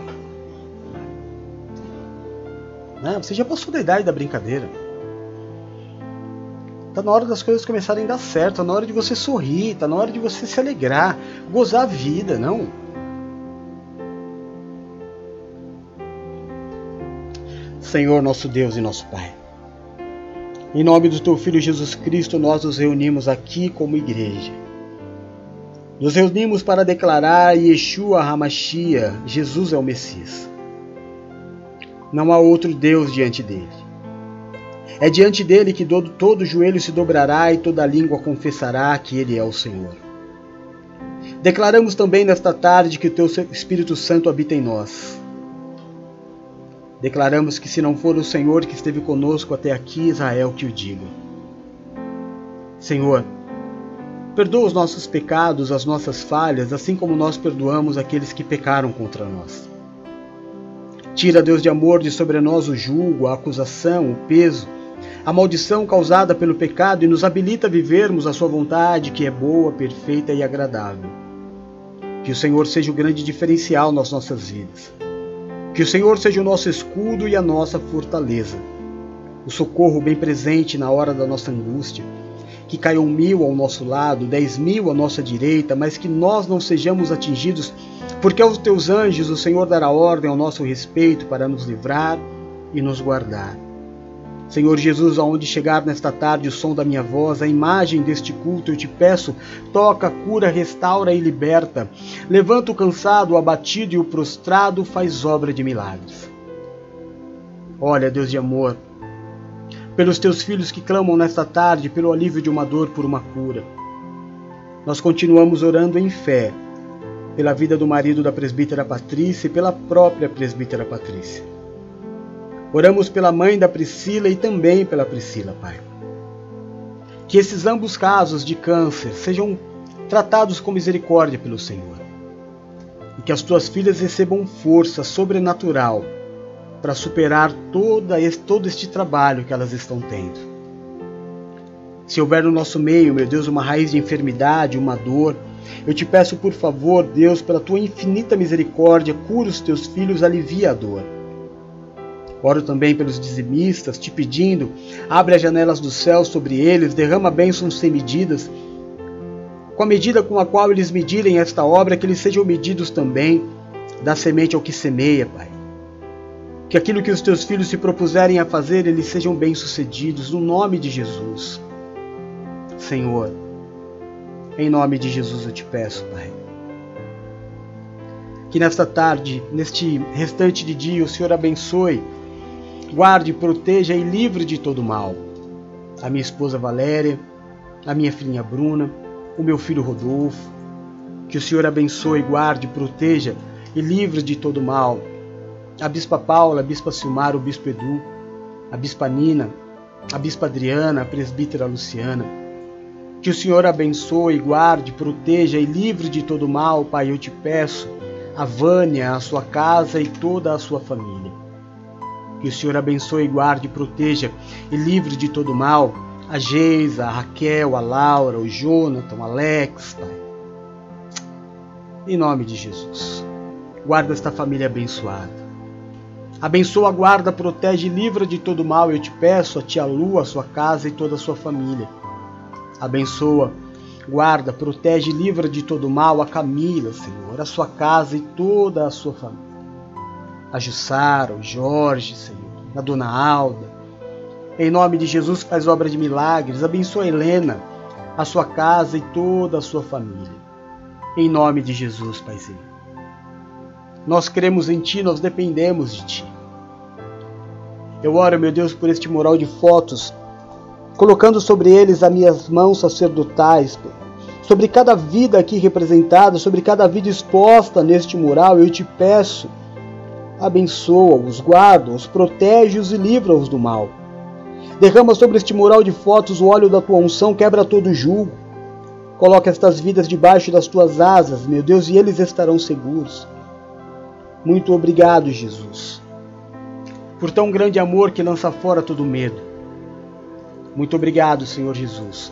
Né? Você já passou da idade da brincadeira. Tá na hora das coisas começarem a dar certo, tá na hora de você sorrir, tá na hora de você se alegrar, gozar a vida, não? Senhor nosso Deus e nosso Pai. Em nome do teu filho Jesus Cristo, nós nos reunimos aqui como igreja. Nos reunimos para declarar Yeshua Hamashia, Jesus é o Messias. Não há outro Deus diante dele. É diante dele que todo, todo joelho se dobrará e toda língua confessará que ele é o Senhor. Declaramos também nesta tarde que o teu Espírito Santo habita em nós. Declaramos que se não for o Senhor que esteve conosco até aqui, Israel que o diga. Senhor, perdoa os nossos pecados, as nossas falhas, assim como nós perdoamos aqueles que pecaram contra nós. Tira, Deus de amor, de sobre nós o julgo, a acusação, o peso, a maldição causada pelo pecado e nos habilita a vivermos a Sua vontade, que é boa, perfeita e agradável. Que o Senhor seja o grande diferencial nas nossas vidas. Que o Senhor seja o nosso escudo e a nossa fortaleza, o socorro bem presente na hora da nossa angústia. Que caiam mil ao nosso lado, dez mil à nossa direita, mas que nós não sejamos atingidos porque aos teus anjos o Senhor dará ordem ao nosso respeito para nos livrar e nos guardar. Senhor Jesus, aonde chegar nesta tarde o som da minha voz, a imagem deste culto, eu te peço, toca, cura, restaura e liberta. Levanta o cansado, o abatido e o prostrado, faz obra de milagres. Olha, Deus de amor, pelos teus filhos que clamam nesta tarde pelo alívio de uma dor por uma cura. Nós continuamos orando em fé, pela vida do marido da presbítera Patrícia e pela própria presbítera Patrícia. Oramos pela mãe da Priscila e também pela Priscila, Pai. Que esses ambos casos de câncer sejam tratados com misericórdia pelo Senhor. E que as tuas filhas recebam força sobrenatural para superar toda todo este trabalho que elas estão tendo. Se houver no nosso meio, meu Deus, uma raiz de enfermidade, uma dor, eu te peço, por favor, Deus, pela tua infinita misericórdia, cura os teus filhos, alivia a dor. Oro também pelos dizimistas, te pedindo, abre as janelas do céu sobre eles, derrama bênçãos sem medidas. Com a medida com a qual eles medirem esta obra, que eles sejam medidos também, da semente ao que semeia, Pai. Que aquilo que os teus filhos se propuserem a fazer, eles sejam bem-sucedidos, no nome de Jesus. Senhor, em nome de Jesus eu te peço, Pai. Que nesta tarde, neste restante de dia, o Senhor abençoe, guarde, proteja e livre de todo mal. A minha esposa Valéria, a minha filhinha Bruna, o meu filho Rodolfo. Que o Senhor abençoe, guarde, proteja e livre de todo mal. A Bispa Paula, a Bispa Silmar, o Bispo Edu, a Bispa Nina, a Bispa Adriana, a Presbítera Luciana que o Senhor abençoe, guarde, proteja e livre de todo mal, Pai, eu te peço, a Vânia, a sua casa e toda a sua família. Que o Senhor abençoe, guarde, proteja e livre de todo mal a Geisa, a Raquel, a Laura, o Jonathan, o Alex, Pai. Em nome de Jesus. Guarda esta família abençoada. Abençoa, guarda, protege e livra de todo mal, eu te peço, a tia Lu, a sua casa e toda a sua família. Abençoa, guarda, protege e livra de todo mal a Camila, Senhor, a sua casa e toda a sua família. A Jussara, o Jorge, Senhor, a Dona Alda. Em nome de Jesus, faz obra de milagres. Abençoa Helena, a sua casa e toda a sua família. Em nome de Jesus, Paizinho. Nós cremos em Ti, nós dependemos de Ti. Eu oro, meu Deus, por este mural de fotos colocando sobre eles as minhas mãos sacerdotais, sobre cada vida aqui representada, sobre cada vida exposta neste mural, eu te peço, abençoa-os, guarda-os, protege-os e livra-os do mal. Derrama sobre este mural de fotos o óleo da tua unção, quebra todo julgo. Coloca estas vidas debaixo das tuas asas, meu Deus, e eles estarão seguros. Muito obrigado, Jesus, por tão grande amor que lança fora todo medo. Muito obrigado, Senhor Jesus,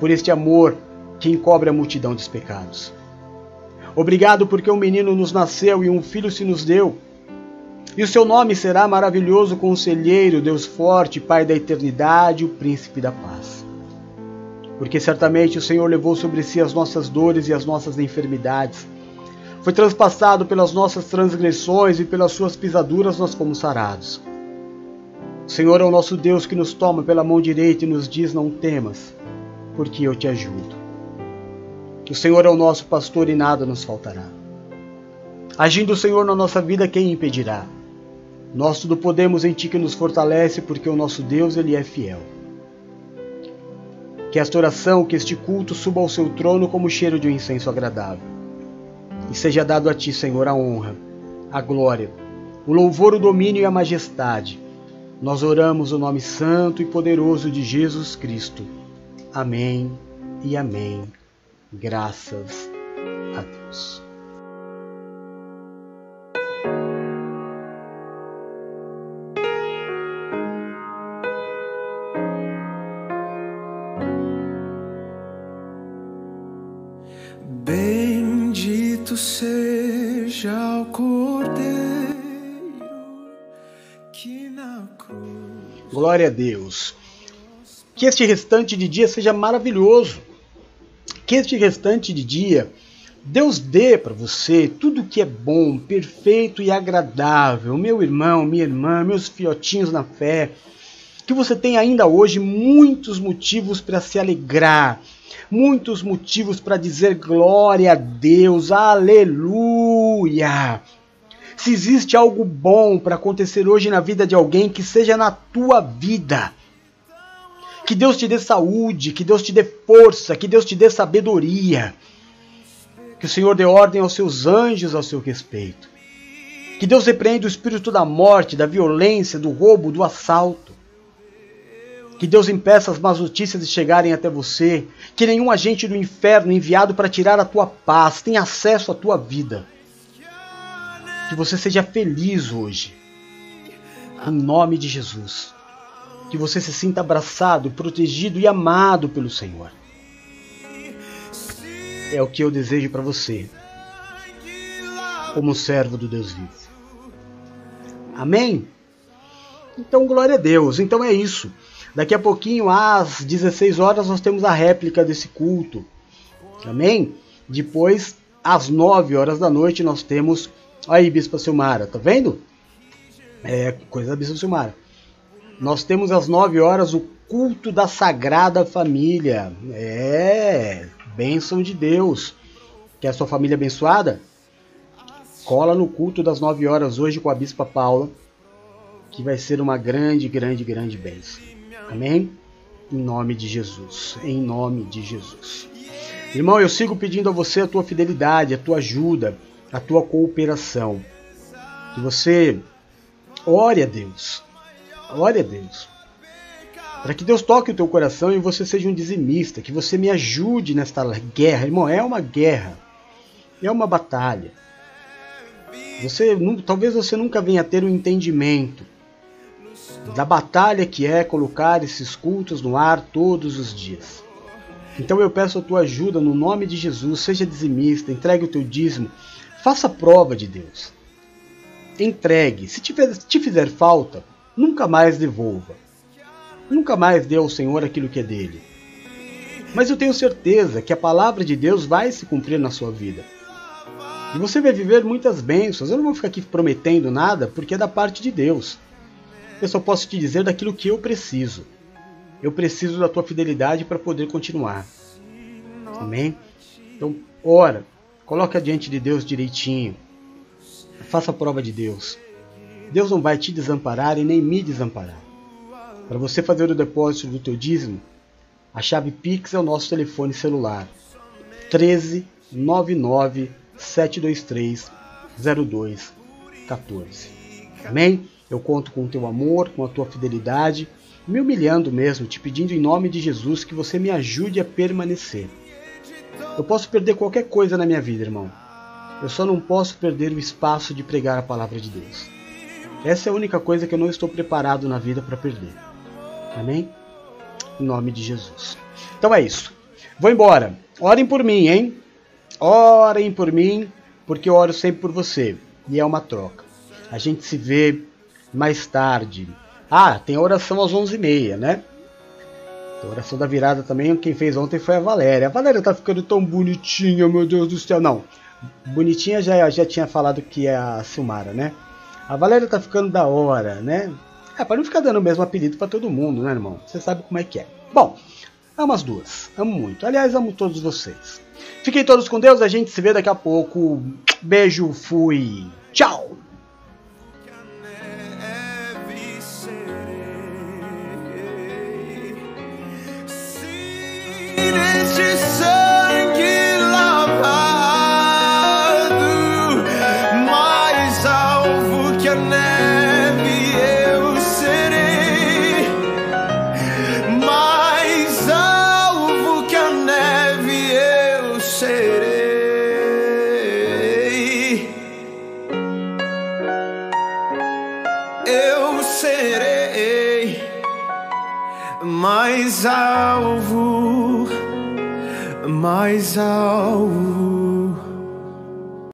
por este amor que encobre a multidão dos pecados. Obrigado porque um menino nos nasceu e um filho se nos deu. E o seu nome será maravilhoso conselheiro, Deus forte, Pai da eternidade, o príncipe da paz. Porque certamente o Senhor levou sobre si as nossas dores e as nossas enfermidades. Foi transpassado pelas nossas transgressões e pelas suas pisaduras nós fomos sarados. O Senhor é o nosso Deus que nos toma pela mão direita e nos diz: Não temas, porque eu te ajudo. O Senhor é o nosso pastor e nada nos faltará. Agindo o Senhor na nossa vida, quem impedirá? Nós tudo podemos em Ti que nos fortalece, porque o nosso Deus, Ele é fiel. Que esta oração, que este culto suba ao Seu trono como o cheiro de um incenso agradável. E seja dado a Ti, Senhor, a honra, a glória, o louvor, o domínio e a majestade nós oramos o nome santo e poderoso de Jesus Cristo. Amém e amém. Graças a Deus. Bendito seja o Cordeiro Glória a Deus. Que este restante de dia seja maravilhoso. Que este restante de dia Deus dê para você tudo que é bom, perfeito e agradável. Meu irmão, minha irmã, meus fiotinhos na fé. Que você tenha ainda hoje muitos motivos para se alegrar, muitos motivos para dizer glória a Deus, aleluia. Se existe algo bom para acontecer hoje na vida de alguém, que seja na tua vida. Que Deus te dê saúde, que Deus te dê força, que Deus te dê sabedoria. Que o Senhor dê ordem aos seus anjos ao seu respeito. Que Deus repreenda o espírito da morte, da violência, do roubo, do assalto. Que Deus impeça as más notícias de chegarem até você. Que nenhum agente do inferno enviado para tirar a tua paz tenha acesso à tua vida. Que você seja feliz hoje. Em nome de Jesus. Que você se sinta abraçado, protegido e amado pelo Senhor. É o que eu desejo para você, como servo do Deus vivo. Amém? Então, glória a Deus. Então é isso. Daqui a pouquinho, às 16 horas, nós temos a réplica desse culto. Amém? Depois, às 9 horas da noite, nós temos Aí, Bispa Silmara, tá vendo? É coisa da Bispa Silmara. Nós temos às 9 horas o culto da Sagrada Família. É, bênção de Deus. Quer a sua família abençoada? Cola no culto das 9 horas hoje com a Bispa Paula, que vai ser uma grande, grande, grande bênção. Amém? Em nome de Jesus. Em nome de Jesus. Irmão, eu sigo pedindo a você a tua fidelidade, a tua ajuda a tua cooperação. Que você ore a Deus. Ore a Deus. Para que Deus toque o teu coração e você seja um dizimista. Que você me ajude nesta guerra. Irmão, é uma guerra. É uma batalha. Você, talvez você nunca venha ter o um entendimento da batalha que é colocar esses cultos no ar todos os dias. Então eu peço a tua ajuda no nome de Jesus, seja dizimista, entregue o teu dízimo, Faça prova de Deus. Entregue. Se te fizer falta, nunca mais devolva. Nunca mais dê ao Senhor aquilo que é dele. Mas eu tenho certeza que a palavra de Deus vai se cumprir na sua vida. E você vai viver muitas bênçãos. Eu não vou ficar aqui prometendo nada porque é da parte de Deus. Eu só posso te dizer daquilo que eu preciso. Eu preciso da tua fidelidade para poder continuar. Amém? Então, ora, Coloque diante de Deus direitinho. Faça a prova de Deus. Deus não vai te desamparar e nem me desamparar. Para você fazer o depósito do teu dízimo, A chave Pix é o nosso telefone celular. 13 99 723 0214. Amém? Eu conto com o teu amor, com a tua fidelidade, me humilhando mesmo, te pedindo em nome de Jesus que você me ajude a permanecer. Eu posso perder qualquer coisa na minha vida, irmão. Eu só não posso perder o espaço de pregar a palavra de Deus. Essa é a única coisa que eu não estou preparado na vida para perder. Amém? Em nome de Jesus. Então é isso. Vou embora. Orem por mim, hein? Orem por mim, porque eu oro sempre por você. E é uma troca. A gente se vê mais tarde. Ah, tem a oração às 11h30, né? A oração da virada também, quem fez ontem foi a Valéria. A Valéria tá ficando tão bonitinha, meu Deus do céu. Não, bonitinha já, já tinha falado que é a Silmara, né? A Valéria tá ficando da hora, né? É, para não ficar dando o mesmo apelido para todo mundo, né, irmão? Você sabe como é que é. Bom, amo as duas. Amo muito. Aliás, amo todos vocês. Fiquem todos com Deus. A gente se vê daqui a pouco. Beijo, fui. Tchau. Mais alvo, mais alvo.